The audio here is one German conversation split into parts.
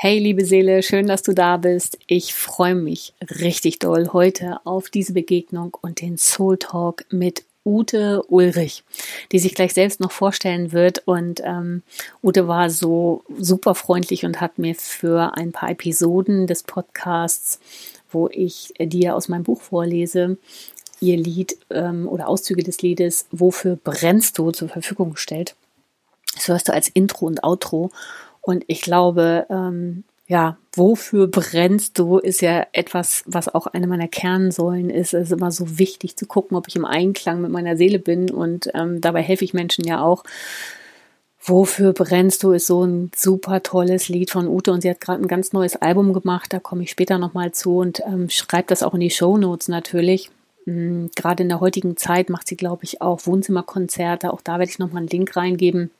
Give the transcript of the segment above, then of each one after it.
Hey, liebe Seele, schön, dass du da bist. Ich freue mich richtig doll heute auf diese Begegnung und den Soul Talk mit Ute Ulrich, die sich gleich selbst noch vorstellen wird. Und ähm, Ute war so super freundlich und hat mir für ein paar Episoden des Podcasts, wo ich dir aus meinem Buch vorlese, ihr Lied ähm, oder Auszüge des Liedes Wofür brennst du zur Verfügung gestellt. Das hörst du als Intro und Outro. Und ich glaube, ähm, ja, wofür brennst du, ist ja etwas, was auch eine meiner Kernsäulen ist. Es ist immer so wichtig zu gucken, ob ich im Einklang mit meiner Seele bin. Und ähm, dabei helfe ich Menschen ja auch. Wofür brennst du ist so ein super tolles Lied von Ute und sie hat gerade ein ganz neues Album gemacht, da komme ich später nochmal zu und ähm, schreibt das auch in die Show Notes natürlich. Mhm, gerade in der heutigen Zeit macht sie, glaube ich, auch Wohnzimmerkonzerte. Auch da werde ich nochmal einen Link reingeben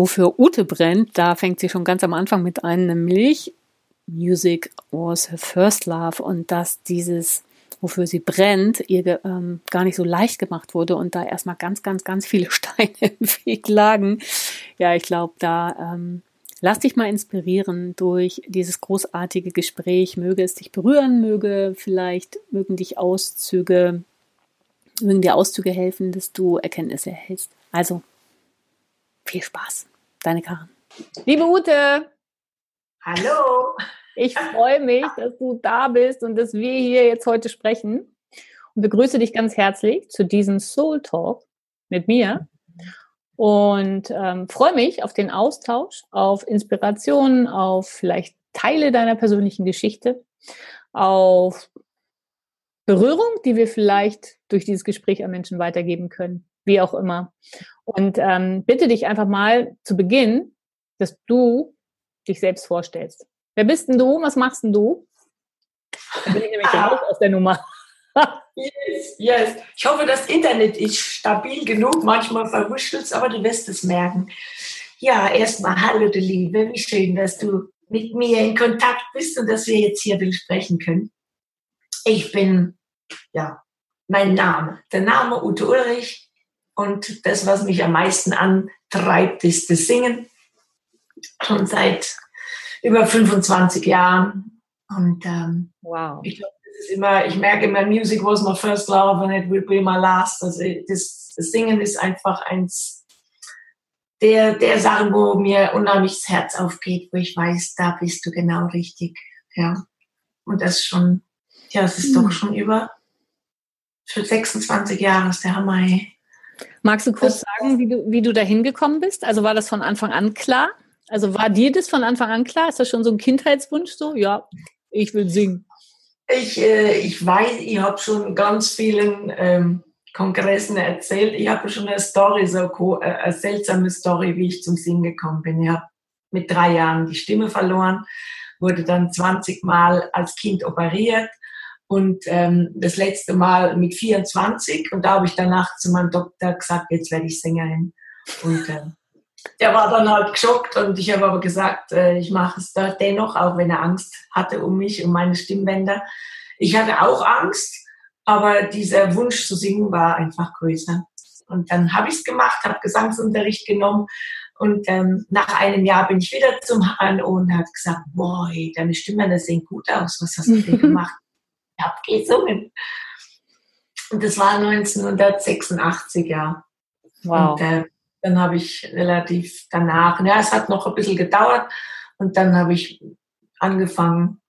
wofür Ute brennt, da fängt sie schon ganz am Anfang mit an, nämlich Music was her first love und dass dieses, wofür sie brennt, ihr ähm, gar nicht so leicht gemacht wurde und da erstmal ganz, ganz, ganz viele Steine im Weg lagen. Ja, ich glaube, da ähm, lass dich mal inspirieren durch dieses großartige Gespräch. Möge es dich berühren, möge vielleicht, mögen dich Auszüge, mögen dir Auszüge helfen, dass du Erkenntnisse erhältst. Also viel Spaß. Deine Karin. Liebe Ute. Hallo. Ich freue mich, dass du da bist und dass wir hier jetzt heute sprechen. Und begrüße dich ganz herzlich zu diesem Soul Talk mit mir. Und ähm, freue mich auf den Austausch, auf Inspirationen, auf vielleicht Teile deiner persönlichen Geschichte, auf Berührung, die wir vielleicht durch dieses Gespräch an Menschen weitergeben können wie auch immer. Und ähm, bitte dich einfach mal zu Beginn, dass du dich selbst vorstellst. Wer bist denn du? Was machst denn du? Da bin ich nämlich ah. raus aus der Nummer. yes, yes. Ich hoffe, das Internet ist stabil genug. Manchmal verwuschelt es, aber du wirst es merken. Ja, erstmal hallo, du Liebe. Wie schön, dass du mit mir in Kontakt bist und dass wir jetzt hier sprechen können. Ich bin, ja, mein Name. Der Name Ute Ulrich. Und das, was mich am meisten antreibt, ist das Singen. Schon seit über 25 Jahren. Und ähm, wow. ich glaube, das ist immer, ich merke immer, Music was my first love and it will be my last. Also das, das Singen ist einfach eins der, der Sachen, wo mir unheimlich das Herz aufgeht, wo ich weiß, da bist du genau richtig. Ja. Und das schon, ja, es ist mhm. doch schon über für 26 Jahre ist der Hammer. Ey. Magst du kurz sagen, wie du, wie du da hingekommen bist? Also war das von Anfang an klar? Also war dir das von Anfang an klar? Ist das schon so ein Kindheitswunsch so? Ja, ich will singen. Ich, äh, ich weiß, ich habe schon ganz vielen ähm, Kongressen erzählt. Ich habe schon eine Story, so äh, eine seltsame Story, wie ich zum Singen gekommen bin. Ich habe mit drei Jahren die Stimme verloren, wurde dann 20 Mal als Kind operiert und ähm, das letzte Mal mit 24 und da habe ich danach zu meinem Doktor gesagt, jetzt werde ich Sängerin. Und äh, der war dann halt geschockt und ich habe aber gesagt, äh, ich mache es da dennoch, auch wenn er Angst hatte um mich, um meine Stimmbänder. Ich hatte auch Angst, aber dieser Wunsch zu singen war einfach größer. Und dann habe ich es gemacht, habe Gesangsunterricht genommen und ähm, nach einem Jahr bin ich wieder zum HNO und hat gesagt, boah, deine Stimmbänder sehen gut aus, was hast du denn gemacht? Habe gesungen. Und das war 1986, ja. Wow. Und äh, dann habe ich relativ danach, ja, es hat noch ein bisschen gedauert und dann habe ich angefangen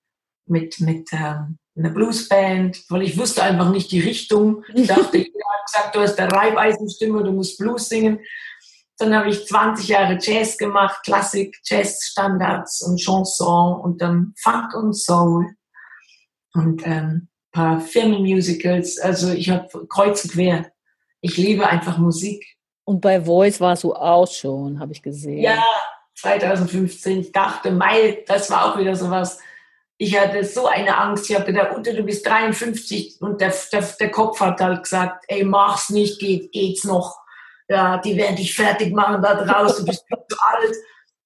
mit, mit ähm, einer Bluesband, weil ich wusste einfach nicht die Richtung. Ich dachte, jeder hat gesagt, du hast eine Reibeisenstimme, du musst Blues singen. Dann habe ich 20 Jahre Jazz gemacht, Klassik, Jazz-Standards und Chanson und dann Funk und Soul und ähm, paar Firmenmusicals. Also ich habe kreuz und quer. Ich liebe einfach Musik. Und bei Voice warst du auch schon, habe ich gesehen. Ja, 2015. Ich dachte, Mai, das war auch wieder sowas. Ich hatte so eine Angst. Ich habe gedacht, Ute, du bist 53 und der, der, der Kopf hat halt gesagt, ey, mach's nicht, geht, geht's noch. Ja, die werden dich fertig machen da draußen, du bist zu alt.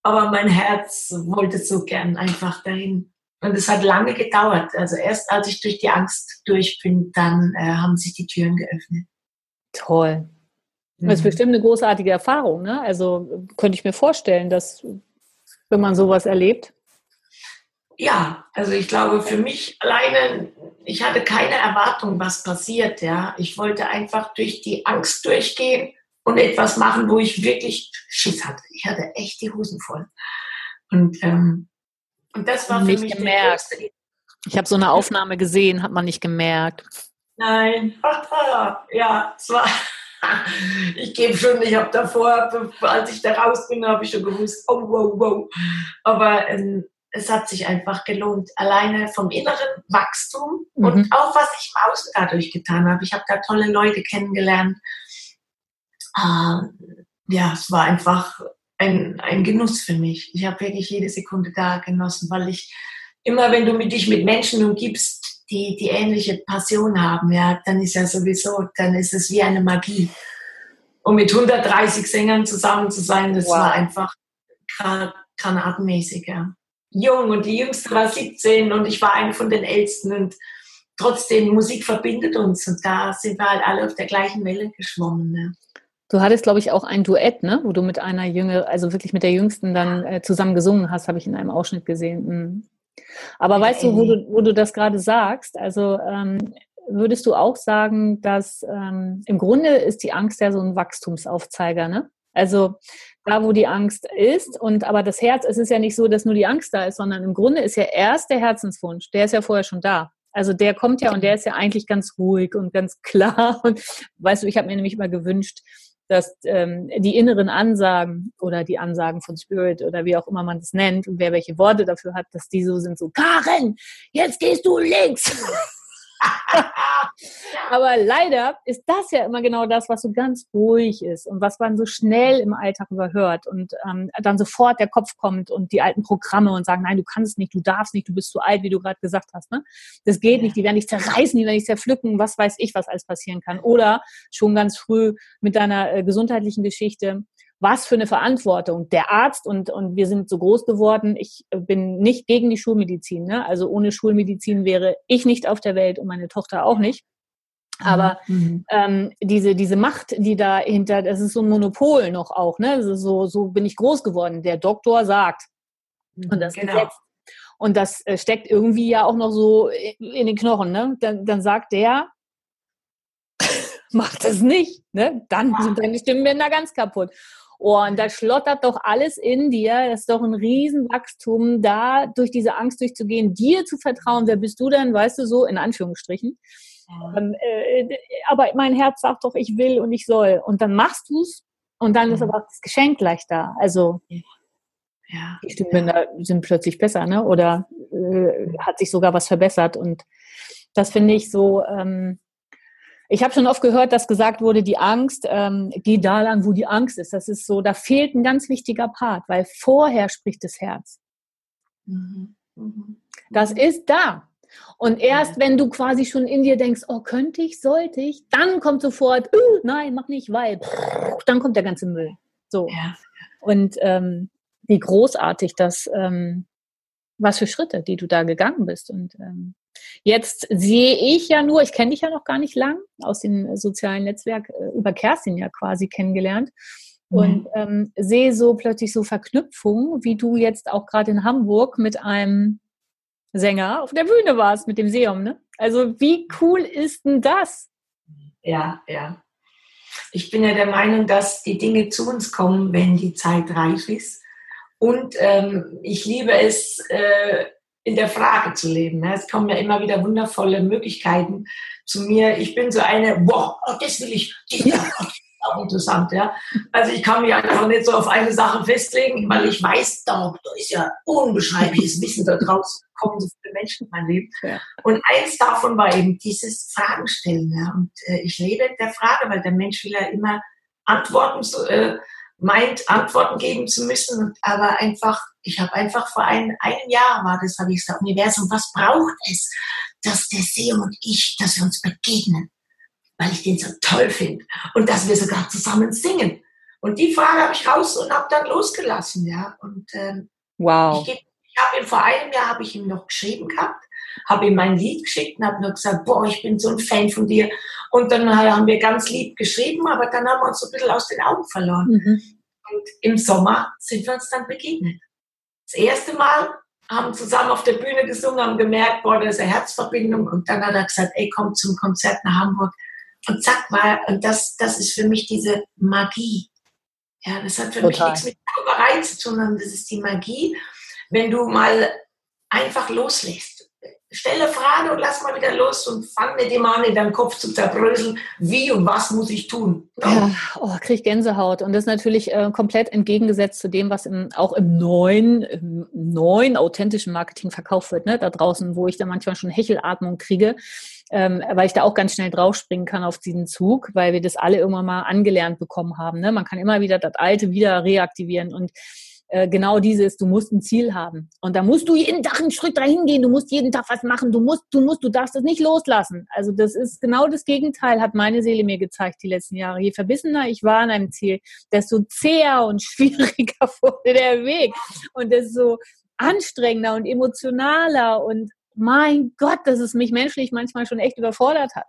Aber mein Herz wollte so gern einfach dahin. Und es hat lange gedauert. Also erst als ich durch die Angst durch bin, dann äh, haben sich die Türen geöffnet. Toll. Das ist mhm. bestimmt eine großartige Erfahrung. Ne? Also könnte ich mir vorstellen, dass wenn man sowas erlebt? Ja, also ich glaube, für mich alleine, ich hatte keine Erwartung, was passiert. Ja, ich wollte einfach durch die Angst durchgehen und etwas machen, wo ich wirklich Schiss hatte. Ich hatte echt die Hosen voll. Und, ähm, und das war nicht für mich gemerkt. Ich habe so eine Aufnahme gesehen, hat man nicht gemerkt. Nein, ja, es war. Ich gebe schon, ich habe davor, als ich da raus bin, habe ich schon gewusst, oh, wow, wow. Aber ähm, es hat sich einfach gelohnt. Alleine vom inneren Wachstum mhm. und auch was ich im Außen dadurch getan habe. Ich habe da tolle Leute kennengelernt. Ähm, ja, es war einfach ein, ein Genuss für mich. Ich habe wirklich jede Sekunde da genossen, weil ich immer, wenn du mit dich mit Menschen umgibst, die die ähnliche Passion haben, ja, dann ist ja sowieso, dann ist es wie eine Magie. Und mit 130 Sängern zusammen zu sein, das wow. war einfach granatenmäßig, ja. Jung und die Jüngste war 17 und ich war eine von den Ältesten und trotzdem Musik verbindet uns und da sind wir halt alle auf der gleichen Welle geschwommen. Ne? Du hattest, glaube ich, auch ein Duett, ne? wo du mit einer Jüngere, also wirklich mit der Jüngsten dann äh, zusammen gesungen hast, habe ich in einem Ausschnitt gesehen. Mhm. Aber weißt du, wo du, wo du das gerade sagst, also ähm, würdest du auch sagen, dass ähm, im Grunde ist die Angst ja so ein Wachstumsaufzeiger, ne? Also da, wo die Angst ist und aber das Herz, es ist ja nicht so, dass nur die Angst da ist, sondern im Grunde ist ja erst der Herzenswunsch, der ist ja vorher schon da. Also der kommt ja und der ist ja eigentlich ganz ruhig und ganz klar. Und weißt du, ich habe mir nämlich immer gewünscht, dass ähm, die inneren Ansagen oder die Ansagen von Spirit oder wie auch immer man das nennt und wer welche Worte dafür hat, dass die so sind, so, Karen, jetzt gehst du links. Aber leider ist das ja immer genau das, was so ganz ruhig ist und was man so schnell im Alltag überhört und ähm, dann sofort der Kopf kommt und die alten Programme und sagen, nein, du kannst nicht, du darfst nicht, du bist zu alt, wie du gerade gesagt hast. Ne? Das geht nicht, die werden dich zerreißen, die werden dich zerpflücken, was weiß ich, was alles passieren kann. Oder schon ganz früh mit deiner äh, gesundheitlichen Geschichte, was für eine Verantwortung. Der Arzt und, und wir sind so groß geworden. Ich bin nicht gegen die Schulmedizin. Ne? Also ohne Schulmedizin wäre ich nicht auf der Welt und meine Tochter auch nicht. Aber mhm. ähm, diese, diese Macht, die dahinter, das ist so ein Monopol noch auch, ne? Also so, so bin ich groß geworden. Der Doktor sagt. Und das genau. Gesetz. Und das äh, steckt irgendwie ja auch noch so in den Knochen, ne? Dann, dann sagt der, macht das nicht, ne? Dann sind deine Stimmbänder ganz kaputt. Und da schlottert doch alles in dir. Das ist doch ein Riesenwachstum, da durch diese Angst durchzugehen, dir zu vertrauen. Wer bist du denn, weißt du, so in Anführungsstrichen. Ja. Ähm, äh, aber mein Herz sagt doch, ich will und ich soll. Und dann machst du es und dann ja. ist aber das Geschenk gleich da. Also ja. die Stimmbänder sind plötzlich besser, ne? Oder äh, hat sich sogar was verbessert. Und das finde ich so. Ähm, ich habe schon oft gehört, dass gesagt wurde, die Angst, ähm, geh da lang, wo die Angst ist. Das ist so, da fehlt ein ganz wichtiger Part, weil vorher spricht das Herz. Mhm. Mhm. Das mhm. ist da. Und erst wenn du quasi schon in dir denkst, oh, könnte ich, sollte ich, dann kommt sofort, uh, nein, mach nicht, weil, dann kommt der ganze Müll. So. Ja. Und ähm, wie großartig das, ähm, was für Schritte, die du da gegangen bist. Und ähm, Jetzt sehe ich ja nur, ich kenne dich ja noch gar nicht lang, aus dem sozialen Netzwerk äh, über Kerstin ja quasi kennengelernt mhm. und ähm, sehe so plötzlich so Verknüpfungen, wie du jetzt auch gerade in Hamburg mit einem Sänger auf der Bühne warst, mit dem Seum, ne? Also wie cool ist denn das? Ja, ja. Ich bin ja der Meinung, dass die Dinge zu uns kommen, wenn die Zeit reif ist. Und ähm, ich liebe es, äh, in der Frage zu leben. Ne? Es kommen ja immer wieder wundervolle Möglichkeiten zu mir. Ich bin so eine, oh, das will ich, das ist auch interessant, ja. Also ich kann mich einfach nicht so auf eine Sache festlegen, weil ich weiß, da, ist ja unbeschreibliches Wissen da draußen, kommen so viele Menschen in mein Leben. Ja. Und eins davon war eben dieses Fragen stellen. Ja. Und äh, ich lebe in der Frage, weil der Mensch will ja immer Antworten so, äh, meint, Antworten geben zu müssen. Aber einfach, ich habe einfach vor ein, einem Jahr war das, habe ich gesagt, Universum, was braucht es, dass der Seum und ich, dass wir uns begegnen, weil ich den so toll finde und dass wir sogar zusammen singen. Und die Frage habe ich raus und habe dann losgelassen, ja. Und ähm, wow. ich, ich habe ihm vor einem Jahr habe ich ihm noch geschrieben gehabt, habe ihm mein Lied geschickt und habe nur gesagt, boah, ich bin so ein Fan von dir. Und dann haben wir ganz lieb geschrieben, aber dann haben wir uns so ein bisschen aus den Augen verloren. Mhm. Und im Sommer sind wir uns dann begegnet. Das erste Mal, haben zusammen auf der Bühne gesungen, haben gemerkt, boah, da ist eine Herzverbindung. Und dann hat er gesagt, ey, komm zum Konzert nach Hamburg. Und zack, mal, und das, das ist für mich diese Magie. Ja, das hat für Total. mich nichts mit Zauberei zu tun, sondern das ist die Magie, wenn du mal einfach loslässt stelle Frage und lass mal wieder los und fang mit dem an, in deinem Kopf zu zerbröseln, wie und was muss ich tun. Ja, oh, krieg Gänsehaut. Und das ist natürlich äh, komplett entgegengesetzt zu dem, was im, auch im neuen, im neuen authentischen Marketing verkauft wird, ne? da draußen, wo ich da manchmal schon Hechelatmung kriege. Ähm, weil ich da auch ganz schnell draufspringen kann auf diesen Zug, weil wir das alle irgendwann mal angelernt bekommen haben. Ne? Man kann immer wieder das Alte wieder reaktivieren und äh, genau dieses, du musst ein Ziel haben. Und da musst du jeden Tag einen Schritt dahin gehen, du musst jeden Tag was machen, du musst, du musst, du darfst das nicht loslassen. Also das ist genau das Gegenteil, hat meine Seele mir gezeigt die letzten Jahre. Je verbissener ich war an einem Ziel, desto zäher und schwieriger wurde der Weg. Und desto anstrengender und emotionaler und mein Gott, dass es mich menschlich manchmal schon echt überfordert hat.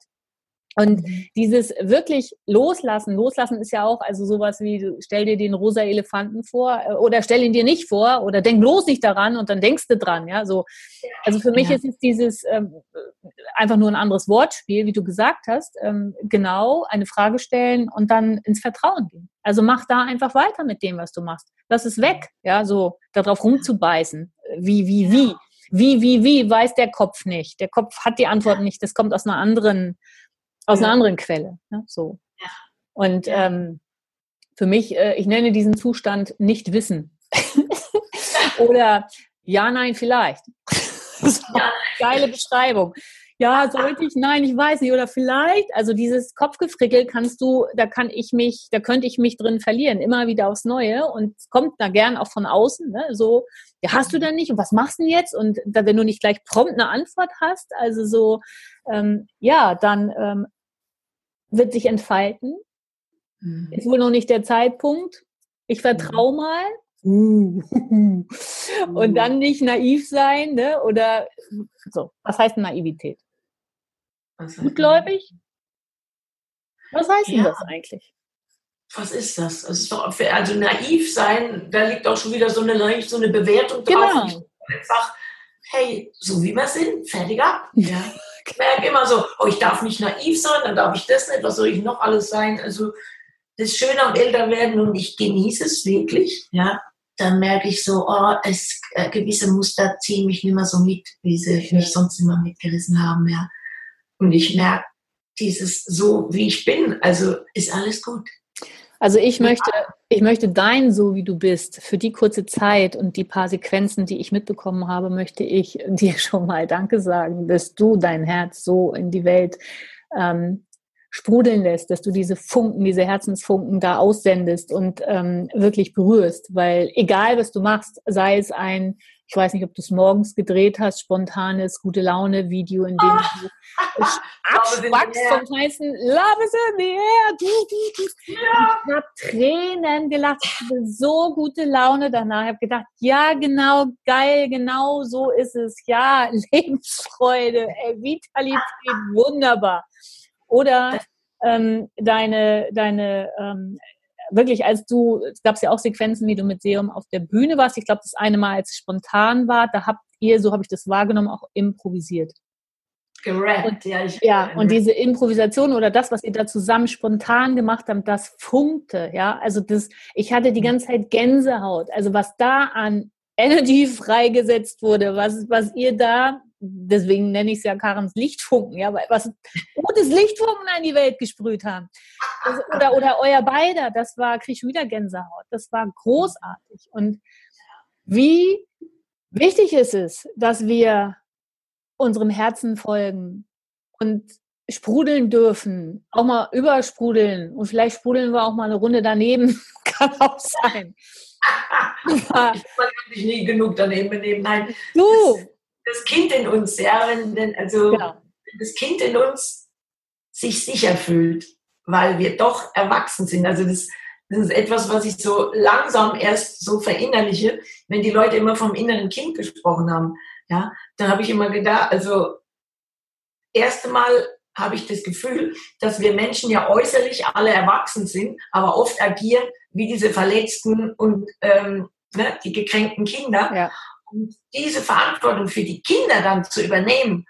Und mhm. dieses wirklich loslassen, loslassen ist ja auch also sowas wie, stell dir den rosa Elefanten vor äh, oder stell ihn dir nicht vor oder denk bloß nicht daran und dann denkst du dran, ja, so. Also für mich ja. ist es dieses ähm, einfach nur ein anderes Wortspiel, wie du gesagt hast, ähm, genau eine Frage stellen und dann ins Vertrauen gehen. Also mach da einfach weiter mit dem, was du machst. Lass es weg, ja, so darauf rumzubeißen. Wie, wie, wie. Wie, wie, wie, weiß der Kopf nicht. Der Kopf hat die Antwort nicht. Das kommt aus einer anderen aus einer anderen Quelle. Ne? So. Ja. Und ähm, für mich, äh, ich nenne diesen Zustand nicht Wissen. Oder ja, nein, vielleicht. ja. Geile Beschreibung. Ja, sollte ich? Nein, ich weiß nicht. Oder vielleicht, also dieses Kopfgefrickel kannst du, da kann ich mich, da könnte ich mich drin verlieren, immer wieder aufs Neue. Und kommt da gern auch von außen, ne? so, ja, hast du denn nicht? Und was machst du denn jetzt? Und da, wenn du nicht gleich prompt eine Antwort hast, also so, ähm, ja, dann ähm, wird sich entfalten. Mhm. Ist wohl noch nicht der Zeitpunkt. Ich vertraue mhm. mal. Uh. Und dann nicht naiv sein, ne? Oder so. Was heißt Naivität? Was Gutgläubig? Was heißt ja. denn das eigentlich? Was ist das? Also, also naiv sein, da liegt auch schon wieder so eine, so eine Bewertung drauf. Genau. Einfach, hey, so wie wir sind, fertig ab. Ja. Ich merke immer so, oh, ich darf nicht naiv sein, dann darf ich das nicht, was soll ich noch alles sein? Also das Schöne am Älterwerden und ich genieße es wirklich, ja, dann merke ich so, oh, es, äh, gewisse Muster ziehen mich nicht mehr so mit, wie sie mich sonst immer mitgerissen haben, ja. Und ich merke, dieses so, wie ich bin, also ist alles gut. Also ich möchte, ich möchte dein so wie du bist für die kurze Zeit und die paar Sequenzen, die ich mitbekommen habe, möchte ich dir schon mal Danke sagen, dass du dein Herz so in die Welt ähm, sprudeln lässt, dass du diese Funken, diese Herzensfunken da aussendest und ähm, wirklich berührst, weil egal was du machst, sei es ein ich weiß nicht, ob du es morgens gedreht hast, spontanes gute Laune Video, in dem du abschwackst vom heißen Love is in the air. Du, du, du. Ja. Ich habe Tränen gelacht, ich hatte so gute Laune danach. Ich habe gedacht, ja, genau, geil, genau so ist es. Ja, Lebensfreude, Vitalität, wunderbar. Oder ähm, deine, deine ähm, wirklich, als du, es gab ja auch Sequenzen, wie du mit Seum auf der Bühne warst. Ich glaube, das eine Mal, als es spontan war, da habt ihr, so habe ich das wahrgenommen, auch improvisiert. Gerappt, ja. Ich, ja, und diese Improvisation oder das, was ihr da zusammen spontan gemacht habt, das funkte, ja. Also das, ich hatte die mhm. ganze Zeit Gänsehaut. Also was da an Energy freigesetzt wurde, was, was ihr da deswegen nenne ich es ja Karens Lichtfunken, ja, weil was gutes Lichtfunken an die Welt gesprüht haben. Das, oder, oder euer beider, das war, krieg ich wieder Gänsehaut. Das war großartig. Und wie wichtig ist es, dass wir unserem Herzen folgen und sprudeln dürfen, auch mal übersprudeln und vielleicht sprudeln wir auch mal eine Runde daneben, kann auch sein. ich kann mich nie genug daneben benehmen. Nein. Du, das Kind in uns, ja, wenn, also genau. wenn das Kind in uns sich sicher fühlt, weil wir doch erwachsen sind. Also das, das ist etwas, was ich so langsam erst so verinnerliche, wenn die Leute immer vom inneren Kind gesprochen haben. Ja, dann habe ich immer gedacht, also erste Mal habe ich das Gefühl, dass wir Menschen ja äußerlich alle erwachsen sind, aber oft agieren wie diese verletzten und ähm, ne, die gekränkten Kinder. Ja. Und diese Verantwortung für die Kinder dann zu übernehmen,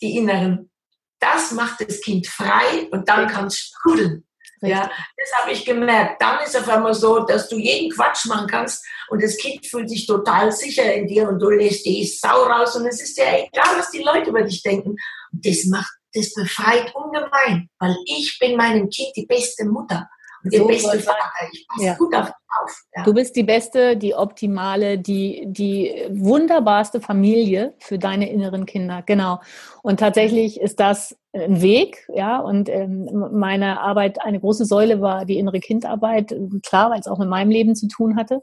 die inneren, das macht das Kind frei und dann kann es sprudeln. Ja, das habe ich gemerkt. Dann ist auf einmal so, dass du jeden Quatsch machen kannst und das Kind fühlt sich total sicher in dir und du lässt die Sau raus und es ist ja egal, was die Leute über dich denken. Und das macht, das befreit ungemein, weil ich bin meinem Kind die beste Mutter. Der so beste Vater. Ich passe ja. gut auf auf. Ja. Du bist die beste, die optimale, die, die wunderbarste Familie für deine inneren Kinder. Genau. Und tatsächlich ist das ein Weg, ja. Und ähm, meine Arbeit, eine große Säule war die innere Kindarbeit, klar, weil es auch mit meinem Leben zu tun hatte.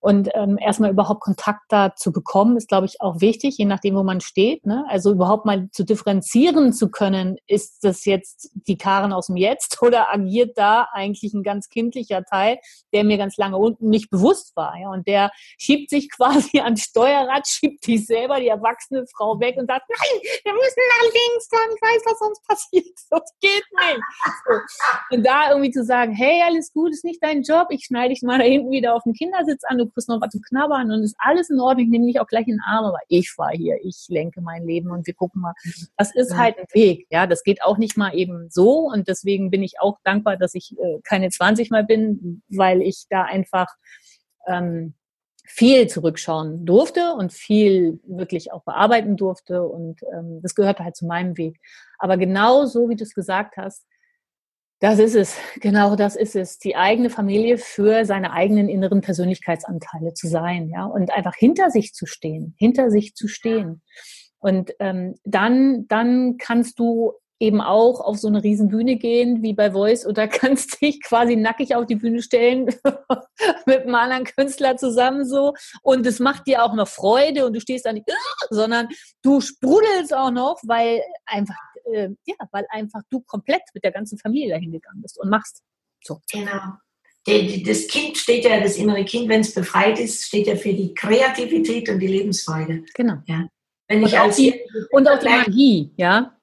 Und ähm, erstmal überhaupt Kontakt da zu bekommen, ist, glaube ich, auch wichtig, je nachdem, wo man steht. Ne? Also überhaupt mal zu differenzieren zu können, ist das jetzt die Karen aus dem Jetzt oder agiert da eigentlich ein ganz kindlicher Teil, der mir ganz lange unten nicht bewusst war. Ja? Und der schiebt sich quasi ans Steuerrad, schiebt sich selber, die erwachsene Frau weg und sagt, nein, wir müssen nach links, dann ich weiß, was sonst passiert. Das geht nicht. So. Und da irgendwie zu sagen, hey, alles gut, ist nicht dein Job, ich schneide dich mal da hinten wieder auf dem Kindersitz an, du kriegst noch was zu knabbern und ist alles in Ordnung, ich nehme dich auch gleich in den Arm, aber ich fahre hier, ich lenke mein Leben und wir gucken mal. Das ist halt ein Weg, ja, das geht auch nicht mal eben so und deswegen bin ich auch dankbar, dass ich äh, keine 20 mal bin, weil ich da einfach ähm, viel zurückschauen durfte und viel wirklich auch bearbeiten durfte und ähm, das gehört halt zu meinem Weg. Aber genau so, wie du es gesagt hast, das ist es, genau das ist es, die eigene Familie für seine eigenen inneren Persönlichkeitsanteile zu sein, ja, und einfach hinter sich zu stehen, hinter sich zu stehen. Und ähm, dann, dann kannst du eben auch auf so eine riesen Bühne gehen wie bei Voice oder kannst dich quasi nackig auf die Bühne stellen mit einem anderen Künstler zusammen so. Und es macht dir auch noch Freude und du stehst da nicht, sondern du sprudelst auch noch, weil einfach äh, ja, weil einfach du komplett mit der ganzen Familie dahin gegangen bist und machst. So. Genau. Das Kind steht ja, das innere Kind, wenn es befreit ist, steht ja für die Kreativität und die Lebensfreude. Genau. Ja. Wenn ich und, auch die, und auch die Magie, ja.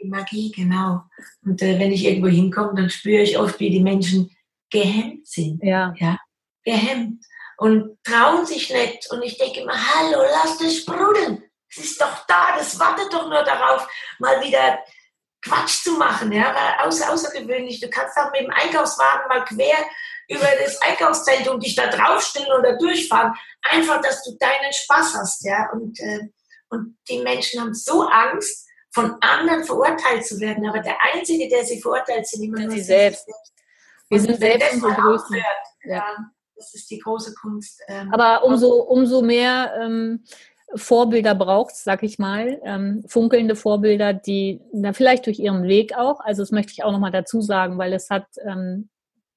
Die Magie, genau. Und äh, wenn ich irgendwo hinkomme, dann spüre ich oft, wie die Menschen gehemmt sind. Ja. ja. Gehemmt. Und trauen sich nicht. Und ich denke immer, hallo, lass das sprudeln. Es ist doch da, das wartet doch nur darauf, mal wieder Quatsch zu machen, ja, außer, außergewöhnlich. Du kannst auch mit dem Einkaufswagen mal quer über das Einkaufszelt und dich da draufstellen oder durchfahren. Einfach, dass du deinen Spaß hast, ja. Und, äh, und die Menschen haben so Angst, von anderen verurteilt zu werden. Aber der Einzige, der sie verurteilt, sind immer nur sie selbst. Wir sind selbst unsere Größten. Ja. ja. das ist die große Kunst. Ähm, Aber umso, umso mehr ähm, Vorbilder braucht, sag ich mal, ähm, funkelnde Vorbilder, die na, vielleicht durch ihren Weg auch, also das möchte ich auch nochmal dazu sagen, weil es hat, ähm,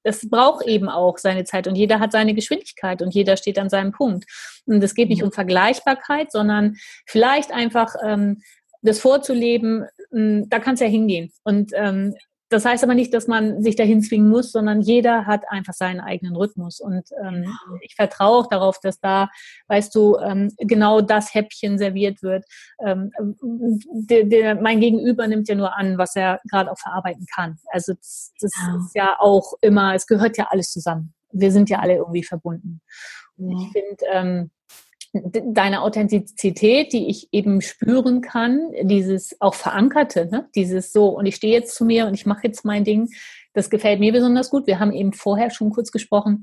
es braucht eben auch seine Zeit und jeder hat seine Geschwindigkeit und jeder steht an seinem Punkt. Und es geht nicht um Vergleichbarkeit, sondern vielleicht einfach ähm, das vorzuleben, da kann es ja hingehen. Und ähm, das heißt aber nicht, dass man sich dahin zwingen muss, sondern jeder hat einfach seinen eigenen Rhythmus. Und ähm, ich vertraue auch darauf, dass da, weißt du, ähm, genau das Häppchen serviert wird. Ähm, der, der, mein Gegenüber nimmt ja nur an, was er gerade auch verarbeiten kann. Also das, das ja. ist ja auch immer, es gehört ja alles zusammen. Wir sind ja alle irgendwie verbunden. Und ich finde, ähm, deine Authentizität, die ich eben spüren kann, dieses auch verankerte, ne? dieses so, und ich stehe jetzt zu mir und ich mache jetzt mein Ding, das gefällt mir besonders gut. Wir haben eben vorher schon kurz gesprochen,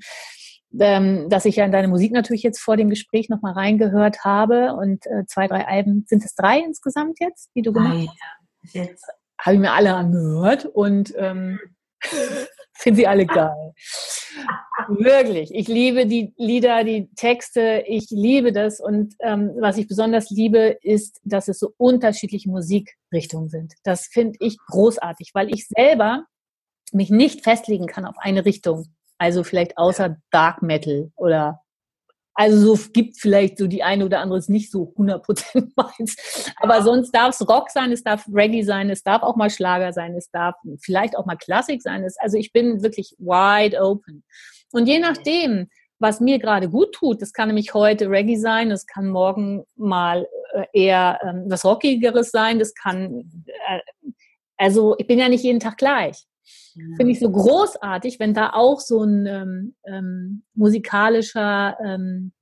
ähm, dass ich ja in deine Musik natürlich jetzt vor dem Gespräch nochmal reingehört habe und äh, zwei, drei Alben, sind es drei insgesamt jetzt, die du gemacht hast? Jetzt habe ich mir alle angehört und ähm, finde sie alle geil. Wirklich. Ich liebe die Lieder, die Texte. Ich liebe das. Und ähm, was ich besonders liebe, ist, dass es so unterschiedliche Musikrichtungen sind. Das finde ich großartig, weil ich selber mich nicht festlegen kann auf eine Richtung. Also vielleicht außer Dark Metal oder also so gibt vielleicht so die eine oder andere ist nicht so 100% meins. Aber sonst darf es Rock sein, es darf Reggae sein, es darf auch mal Schlager sein, es darf vielleicht auch mal Klassik sein. Also ich bin wirklich wide open. Und je nachdem, was mir gerade gut tut, das kann nämlich heute Reggae sein, das kann morgen mal äh, eher ähm, was Rockigeres sein, das kann, äh, also ich bin ja nicht jeden Tag gleich. Ja. Finde ich so großartig, wenn da auch so ein ähm, ähm, musikalischer ähm,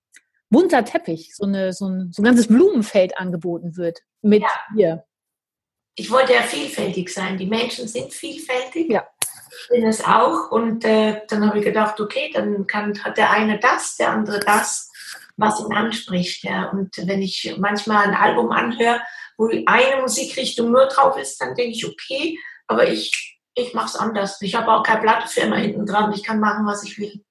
bunter Teppich, so, eine, so, ein, so ein ganzes Blumenfeld angeboten wird mit ja. Ich wollte ja vielfältig sein. Die Menschen sind vielfältig. Ja. Ich bin es auch. Und äh, dann habe ich gedacht, okay, dann kann, hat der eine das, der andere das, was ihn anspricht. Ja. Und wenn ich manchmal ein Album anhöre, wo eine Musikrichtung nur drauf ist, dann denke ich, okay, aber ich, ich mache es anders. Ich habe auch keine Plattenfirma hinten dran. Ich kann machen, was ich will.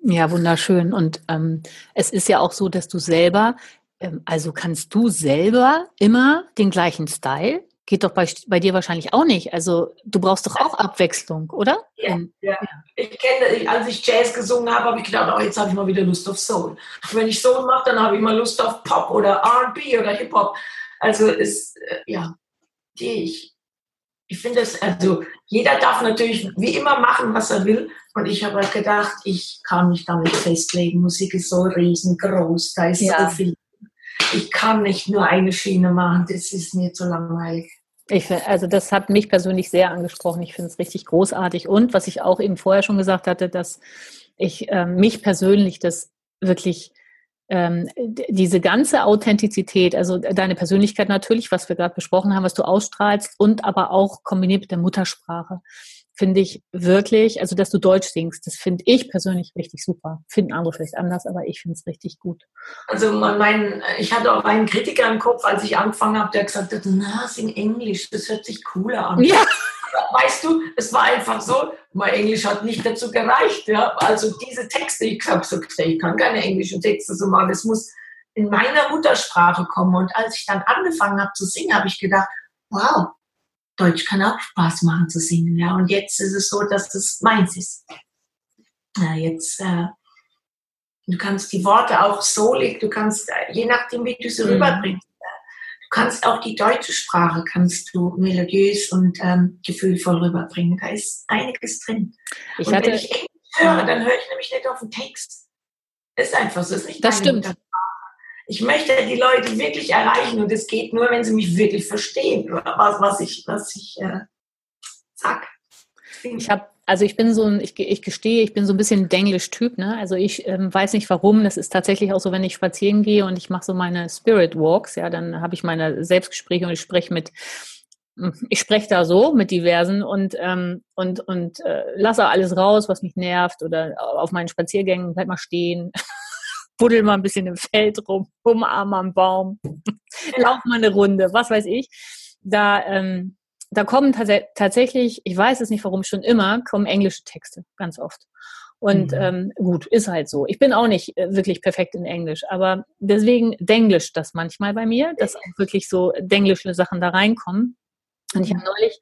Ja, wunderschön. Und ähm, es ist ja auch so, dass du selber, ähm, also kannst du selber immer den gleichen Style? Geht doch bei, bei dir wahrscheinlich auch nicht. Also du brauchst doch auch Abwechslung, oder? Ja, ähm, ja. Ich kenne, als ich Jazz gesungen habe, habe ich gedacht, oh, jetzt habe ich mal wieder Lust auf Soul. Wenn ich Soul mache, dann habe ich mal Lust auf Pop oder R&B oder Hip Hop. Also ist äh, ja, ich ich finde es, also jeder darf natürlich wie immer machen, was er will. Und ich habe halt gedacht, ich kann mich damit festlegen. Musik ist so riesengroß, da ist ja. so viel. Ich kann nicht nur eine Schiene machen, das ist mir zu langweilig. Ich, also das hat mich persönlich sehr angesprochen. Ich finde es richtig großartig. Und was ich auch eben vorher schon gesagt hatte, dass ich äh, mich persönlich das wirklich ähm, diese ganze Authentizität, also deine Persönlichkeit natürlich, was wir gerade besprochen haben, was du ausstrahlst und aber auch kombiniert mit der Muttersprache, finde ich wirklich, also dass du Deutsch singst, das finde ich persönlich richtig super. Finden andere vielleicht anders, aber ich finde es richtig gut. Also mein, ich hatte auch einen Kritiker im Kopf, als ich angefangen habe, der gesagt hat, na, sing Englisch, das hört sich cooler an. Ja. Weißt du, es war einfach so, mein Englisch hat nicht dazu gereicht. Ja? Also diese Texte, ich habe so ich kann keine englischen Texte so machen, es muss in meiner Muttersprache kommen. Und als ich dann angefangen habe zu singen, habe ich gedacht, wow, Deutsch kann auch Spaß machen zu singen. Ja? Und jetzt ist es so, dass das meins ist. Ja, jetzt, äh, du kannst die Worte auch soulig, du kannst, äh, je nachdem, wie du sie mhm. rüberbringst, kannst auch die deutsche Sprache kannst du melodiös und ähm, gefühlvoll rüberbringen. Da ist einiges drin. Ich und wenn ich Englisch höre, dann höre ich nämlich nicht auf den Text. Ist einfach so. Ist nicht das stimmt. Ich möchte die Leute wirklich erreichen und es geht nur, wenn sie mich wirklich verstehen, was, was ich, was ich äh, sag. Ich habe also ich bin so ein, ich, ich gestehe, ich bin so ein bisschen Denglisch-Typ, ne? Also ich ähm, weiß nicht warum. Das ist tatsächlich auch so, wenn ich spazieren gehe und ich mache so meine Spirit Walks, ja, dann habe ich meine Selbstgespräche und ich spreche mit, ich spreche da so mit diversen und ähm, und und äh, lasse alles raus, was mich nervt oder auf meinen Spaziergängen bleib mal stehen. buddel mal ein bisschen im Feld rum, umarm am Baum, lauf mal eine Runde, was weiß ich. Da ähm, da kommen tats tatsächlich, ich weiß es nicht warum, schon immer, kommen englische Texte, ganz oft. Und mhm. ähm, gut, ist halt so. Ich bin auch nicht äh, wirklich perfekt in Englisch, aber deswegen Denglisch das manchmal bei mir, dass auch wirklich so denglische Sachen da reinkommen. Und ich habe neulich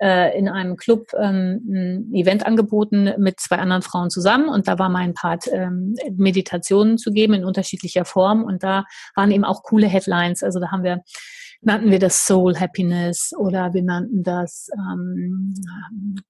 äh, in einem Club ähm, ein Event angeboten mit zwei anderen Frauen zusammen und da war mein Part, ähm, Meditationen zu geben in unterschiedlicher Form und da waren eben auch coole Headlines. Also da haben wir nannten wir das Soul Happiness oder wir nannten das ähm,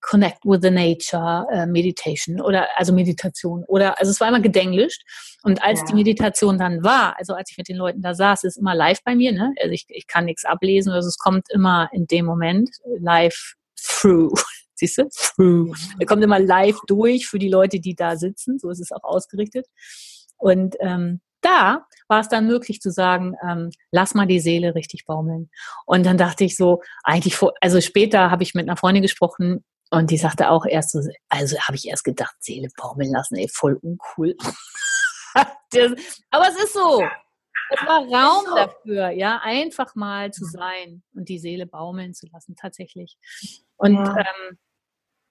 Connect with the Nature äh, Meditation oder also Meditation oder also es war immer gedenglischt und als ja. die Meditation dann war, also als ich mit den Leuten da saß, ist immer live bei mir, ne? Also ich, ich kann nichts ablesen, also es kommt immer in dem Moment live through. Siehst du? Through. Er kommt immer live durch für die Leute, die da sitzen. So ist es auch ausgerichtet. Und ähm, da war es dann möglich zu sagen, ähm, lass mal die Seele richtig baumeln. Und dann dachte ich so, eigentlich, vor, also später habe ich mit einer Freundin gesprochen und die sagte auch erst so, also habe ich erst gedacht, Seele baumeln lassen, ey, voll uncool. das, aber es ist so. Es war Raum dafür, ja, einfach mal zu sein und die Seele baumeln zu lassen, tatsächlich. Und ja. ähm,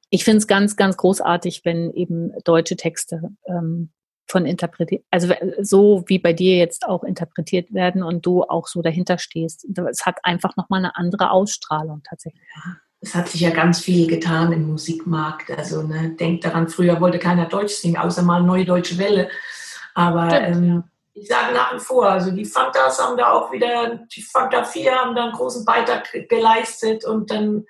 ich finde es ganz, ganz großartig, wenn eben deutsche Texte ähm, von interpretiert, also so wie bei dir jetzt auch interpretiert werden und du auch so dahinter stehst. Es hat einfach nochmal eine andere Ausstrahlung tatsächlich. Es hat sich ja ganz viel getan im Musikmarkt. Also ne, denkt daran, früher wollte keiner Deutsch singen, außer mal Neue Deutsche Welle. Aber ähm, ich sage nach wie vor, also die Fantas haben da auch wieder, die Fanta 4 haben da einen großen Beitrag geleistet und dann,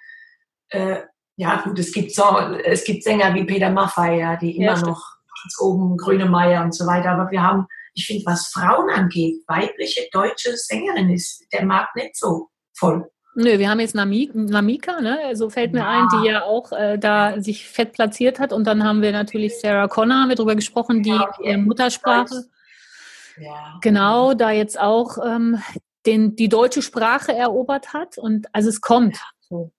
äh, ja gut, es gibt, so, es gibt Sänger wie Peter Maffay, ja, die immer ja, noch ganz oben Grünemeier und so weiter. Aber wir haben, ich finde, was Frauen angeht, weibliche deutsche Sängerin ist der Markt nicht so voll. Nö, wir haben jetzt Namika, ne? so fällt mir ja. ein, die ja auch äh, da sich fett platziert hat. Und dann haben wir natürlich Sarah Connor, haben wir drüber gesprochen, die ja, okay. Muttersprache. ja. genau da jetzt auch ähm, den, die deutsche Sprache erobert hat. Und also es kommt. So.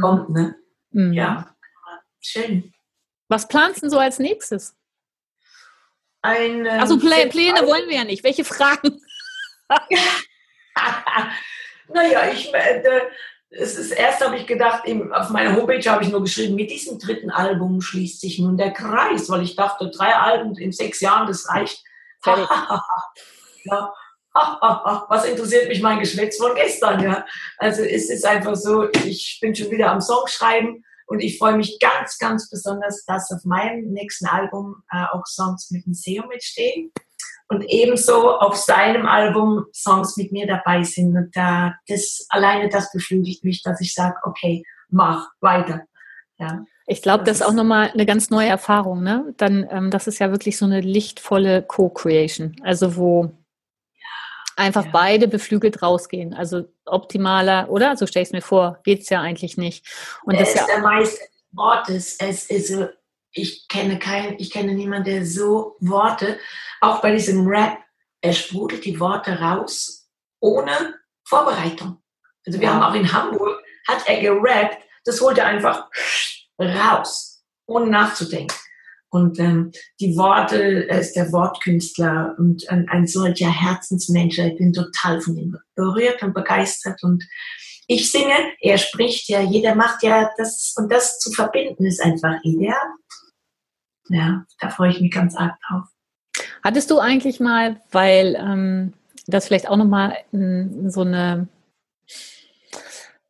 Kommt, ne? Mhm. Ja, schön. Was planst du so als nächstes? Ein, ähm, also Plä Pläne wollen wir ja nicht. Welche Fragen? naja, ich, äh, es ist erst habe ich gedacht, eben, auf meiner Homepage habe ich nur geschrieben, mit diesem dritten Album schließt sich nun der Kreis, weil ich dachte, drei Alben in sechs Jahren, das reicht. ja. Was interessiert mich mein Geschwätz von gestern, ja? Also es ist einfach so, ich bin schon wieder am Song schreiben und ich freue mich ganz, ganz besonders, dass auf meinem nächsten Album äh, auch Songs mit dem SEO mitstehen und ebenso auf seinem Album Songs mit mir dabei sind. Und da, das, alleine das beflügelt mich, dass ich sage, okay, mach weiter. Ja. Ich glaube, das, das ist auch nochmal eine ganz neue Erfahrung, ne? Dann, ähm, das ist ja wirklich so eine lichtvolle Co-Creation. Also wo einfach ja. beide beflügelt rausgehen. Also optimaler, oder? So stelle ich es mir vor, geht es ja eigentlich nicht. Und es das ist ja der Meister Wortes. Es ist, ich kenne keinen, ich kenne niemanden, der so Worte, auch bei diesem Rap, er sprudelt die Worte raus ohne Vorbereitung. Also wir ja. haben auch in Hamburg, hat er gerappt, das holt er einfach raus, ohne nachzudenken. Und ähm, die Worte, er ist der Wortkünstler und ein, ein solcher Herzensmensch. Ich bin total von ihm berührt und begeistert. Und ich singe, er spricht ja, jeder macht ja das und das zu verbinden ist einfach ideal. Ja, da freue ich mich ganz arg drauf. Hattest du eigentlich mal, weil ähm, das vielleicht auch nochmal so eine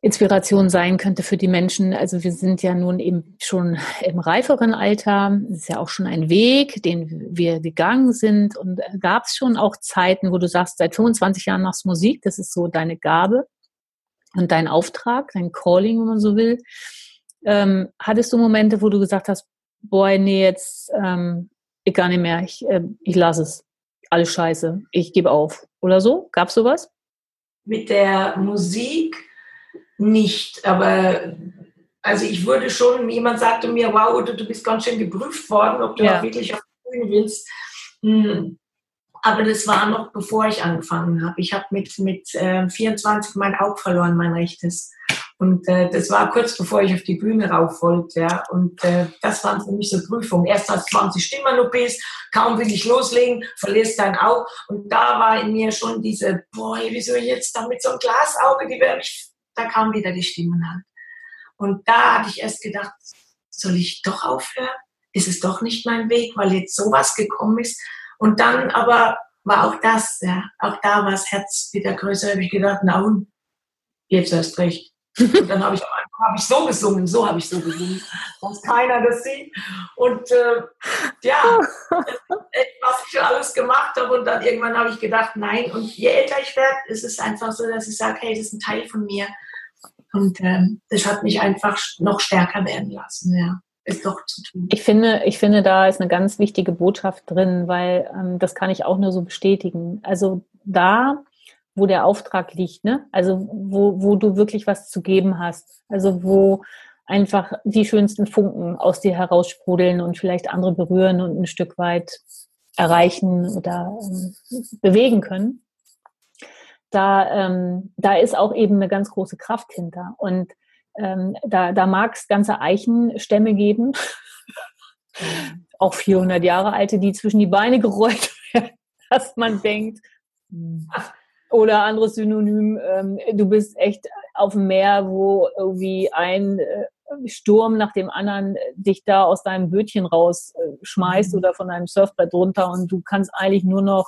Inspiration sein könnte für die Menschen. Also wir sind ja nun eben schon im reiferen Alter. Das ist ja auch schon ein Weg, den wir gegangen sind. Und gab es schon auch Zeiten, wo du sagst, seit 25 Jahren machst Musik, das ist so deine Gabe und dein Auftrag, dein Calling, wenn man so will. Ähm, hattest du Momente, wo du gesagt hast, boah, nee, jetzt ähm, ich gar nicht mehr, ich, äh, ich lasse es. Alles scheiße, ich gebe auf. Oder so? Gab es sowas? Mit der Musik nicht, aber also ich wurde schon, jemand sagte mir, wow, du, du bist ganz schön geprüft worden, ob du ja. auch wirklich auf die Bühne willst. Hm. Aber das war noch bevor ich angefangen habe. Ich habe mit, mit äh, 24 mein Auge verloren, mein rechtes. Und äh, das war kurz bevor ich auf die Bühne rauf wollte. Ja. Und äh, das waren für mich so Prüfungen. Erst du 20 Stimmen-OPs, kaum will ich loslegen, verlierst dein Auge. Und da war in mir schon diese, boah, wieso jetzt da mit so einem Glasauge, die werde ich da kamen wieder die Stimmen an. Und da hatte ich erst gedacht, soll ich doch aufhören? Ist es doch nicht mein Weg, weil jetzt sowas gekommen ist? Und dann aber war auch das, ja, auch da war das Herz wieder größer. habe ich gedacht, na und, jetzt erst recht. Und dann habe ich, hab ich so gesungen, so habe ich so gesungen, dass keiner das sieht. Und äh, ja, was ich alles gemacht habe. Und dann irgendwann habe ich gedacht, nein. Und je älter ich werde, ist es einfach so, dass ich sage, hey, das ist ein Teil von mir. Und ähm, das hat mich einfach noch stärker werden lassen, ja. Ist doch zu tun. Ich finde, ich finde, da ist eine ganz wichtige Botschaft drin, weil ähm, das kann ich auch nur so bestätigen. Also da, wo der Auftrag liegt, ne? Also wo, wo du wirklich was zu geben hast. Also wo einfach die schönsten Funken aus dir heraussprudeln und vielleicht andere berühren und ein Stück weit erreichen oder ähm, bewegen können da, ähm, da ist auch eben eine ganz große Kraft hinter. Und ähm, da, da mag es ganze Eichenstämme geben, auch 400 Jahre alte, die zwischen die Beine gerollt werden, dass man denkt, oder anderes Synonym, ähm, du bist echt auf dem Meer, wo irgendwie ein äh, Sturm nach dem anderen dich da aus deinem Bötchen rausschmeißt mhm. oder von deinem Surfbrett runter und du kannst eigentlich nur noch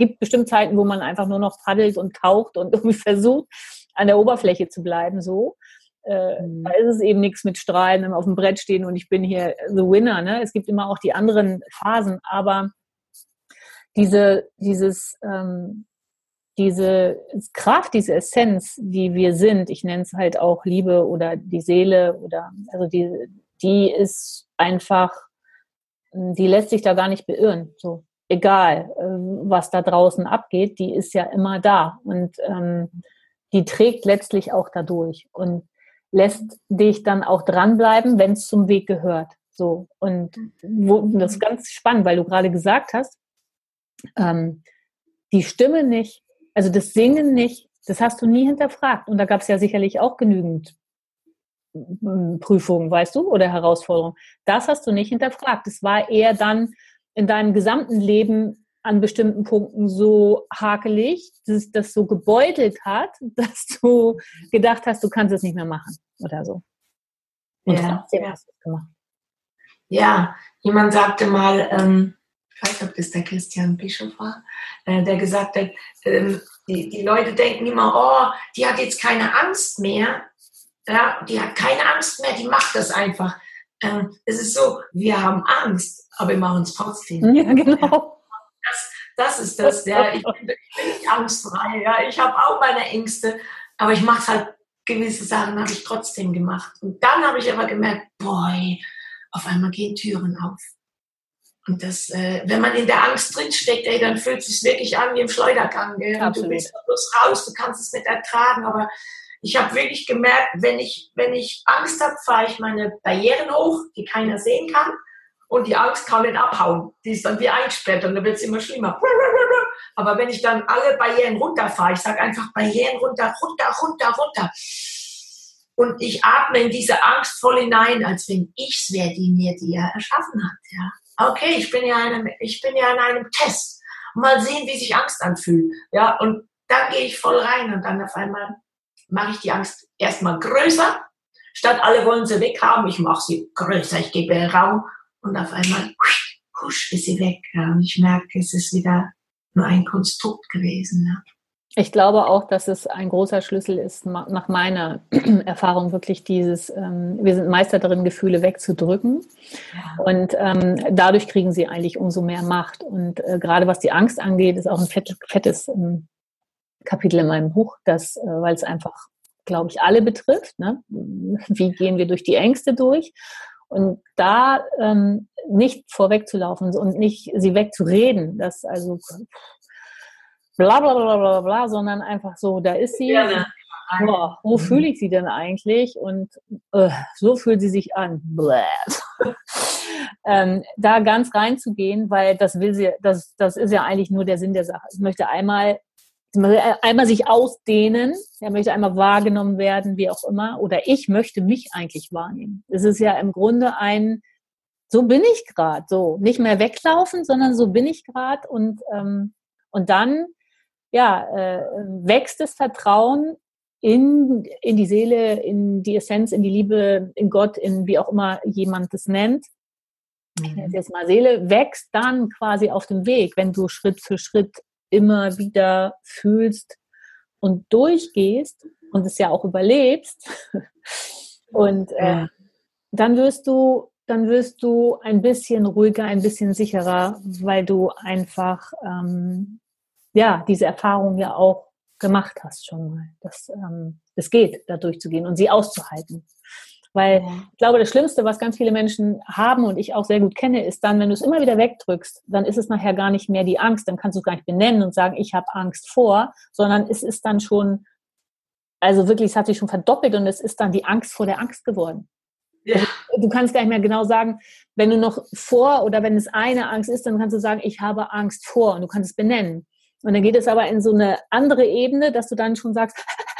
gibt bestimmt Zeiten, wo man einfach nur noch paddelt und taucht und irgendwie versucht, an der Oberfläche zu bleiben, so. Äh, mhm. Da ist es eben nichts mit Strahlen auf dem Brett stehen und ich bin hier the winner. Ne? Es gibt immer auch die anderen Phasen, aber diese, dieses, ähm, diese Kraft, diese Essenz, die wir sind, ich nenne es halt auch Liebe oder die Seele oder also die, die ist einfach, die lässt sich da gar nicht beirren. So egal, äh, was da draußen abgeht, die ist ja immer da und ähm, die trägt letztlich auch dadurch und lässt dich dann auch dranbleiben, wenn es zum Weg gehört. So und wo, das ist ganz spannend, weil du gerade gesagt hast, ähm, die Stimme nicht, also das Singen nicht, das hast du nie hinterfragt. Und da gab es ja sicherlich auch genügend hm, Prüfungen, weißt du, oder Herausforderungen. Das hast du nicht hinterfragt. Es war eher dann in deinem gesamten Leben an bestimmten Punkten so hakelig, dass das so gebeutelt hat, dass du gedacht hast, du kannst es nicht mehr machen oder so. Und ja, trotzdem ja. hast du es gemacht. Ja, jemand sagte mal, ähm, ich weiß nicht, ob das der Christian Bischof war, äh, der gesagt hat, ähm, die, die Leute denken immer, oh, die hat jetzt keine Angst mehr. Ja, die hat keine Angst mehr, die macht das einfach. Ähm, es ist so, wir haben Angst, aber wir machen es trotzdem. Ja, genau. Das, das ist das. Ja. Ich, bin, ich bin nicht angstfrei. Ja. Ich habe auch meine Ängste, aber ich mache halt gewisse Sachen habe ich trotzdem gemacht. Und dann habe ich aber gemerkt, boy, auf einmal gehen Türen auf. Und das, äh, wenn man in der Angst drinsteckt, ey, dann fühlt es sich wirklich an wie im Schleudergang. Du bist bloß raus, du kannst es nicht ertragen. Aber ich habe wirklich gemerkt, wenn ich, wenn ich Angst habe, fahre ich meine Barrieren hoch, die keiner sehen kann. Und die Angst kann nicht abhauen. Die ist dann wie eingesperrt und dann wird es immer schlimmer. Aber wenn ich dann alle Barrieren runterfahre, ich sage einfach Barrieren runter, runter, runter, runter. Und ich atme in diese Angst voll hinein, als wenn ich es wäre, die mir die ja erschaffen hat. Ja okay, ich bin ja, einem, ich bin ja in einem Test. Mal sehen, wie sich Angst anfühlt. Ja, und dann gehe ich voll rein und dann auf einmal mache ich die Angst erstmal größer. Statt alle wollen sie weghaben, ich mache sie größer, ich gebe ihr Raum und auf einmal husch, ist sie weg. Ja, und ich merke, es ist wieder nur ein Konstrukt gewesen. Ja. Ich glaube auch, dass es ein großer Schlüssel ist, nach meiner Erfahrung wirklich dieses, ähm, wir sind Meister darin, Gefühle wegzudrücken. Ja. Und ähm, dadurch kriegen sie eigentlich umso mehr Macht. Und äh, gerade was die Angst angeht, ist auch ein fettes, fettes ähm, Kapitel in meinem Buch, äh, weil es einfach, glaube ich, alle betrifft. Ne? Wie gehen wir durch die Ängste durch? Und da ähm, nicht vorwegzulaufen und nicht sie wegzureden, das also bla bla bla bla bla, sondern einfach so, da ist sie. Ja, Boah, wo mhm. fühle ich sie denn eigentlich? Und äh, so fühlt sie sich an. ähm, da ganz reinzugehen, weil das will sie, das, das ist ja eigentlich nur der Sinn der Sache. Ich möchte einmal, einmal sich ausdehnen, er möchte einmal wahrgenommen werden, wie auch immer, oder ich möchte mich eigentlich wahrnehmen. Es ist ja im Grunde ein, so bin ich gerade, so nicht mehr weglaufen, sondern so bin ich gerade und ähm, und dann ja, äh, wächst das Vertrauen in, in die Seele, in die Essenz, in die Liebe, in Gott, in wie auch immer jemand das nennt. Mhm. Jetzt mal Seele wächst dann quasi auf dem Weg, wenn du Schritt für Schritt immer wieder fühlst und durchgehst und es ja auch überlebst. Und äh, dann wirst du, dann wirst du ein bisschen ruhiger, ein bisschen sicherer, weil du einfach ähm, ja, diese Erfahrung ja auch gemacht hast schon mal. Dass ähm, es geht, da durchzugehen und sie auszuhalten. Weil ich glaube, das Schlimmste, was ganz viele Menschen haben und ich auch sehr gut kenne, ist dann, wenn du es immer wieder wegdrückst, dann ist es nachher gar nicht mehr die Angst, dann kannst du es gar nicht benennen und sagen, ich habe Angst vor, sondern es ist dann schon, also wirklich, es hat sich schon verdoppelt und es ist dann die Angst vor der Angst geworden. Ja. Also, du kannst gar nicht mehr genau sagen, wenn du noch vor oder wenn es eine Angst ist, dann kannst du sagen, ich habe Angst vor und du kannst es benennen. Und dann geht es aber in so eine andere Ebene, dass du dann schon sagst,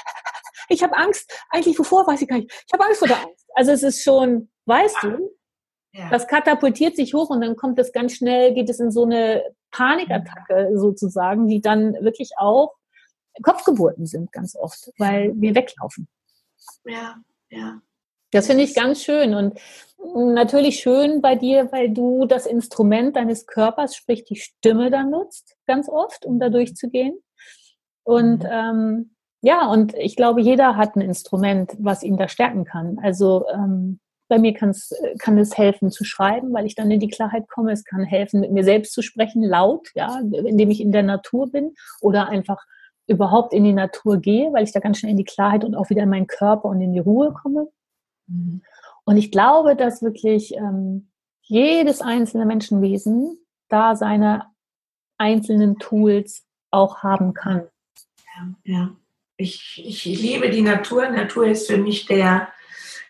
ich habe Angst. Eigentlich wovor weiß ich gar nicht. Ich habe Angst vor der Angst. Also es ist schon, weißt du, ja. das katapultiert sich hoch und dann kommt es ganz schnell, geht es in so eine Panikattacke sozusagen, die dann wirklich auch Kopfgeburten sind ganz oft, weil wir weglaufen. Ja, ja. Das finde ich ganz schön und natürlich schön bei dir, weil du das Instrument deines Körpers, sprich die Stimme dann nutzt, ganz oft, um da durchzugehen. Und mhm. ähm, ja, und ich glaube, jeder hat ein Instrument, was ihn da stärken kann. Also ähm, bei mir kann es helfen zu schreiben, weil ich dann in die Klarheit komme. Es kann helfen, mit mir selbst zu sprechen, laut, ja, indem ich in der Natur bin oder einfach überhaupt in die Natur gehe, weil ich da ganz schnell in die Klarheit und auch wieder in meinen Körper und in die Ruhe komme. Mhm. Und ich glaube, dass wirklich ähm, jedes einzelne Menschenwesen da seine einzelnen Tools auch haben kann. Ja, ja. Ich, ich liebe die Natur. Natur ist für mich der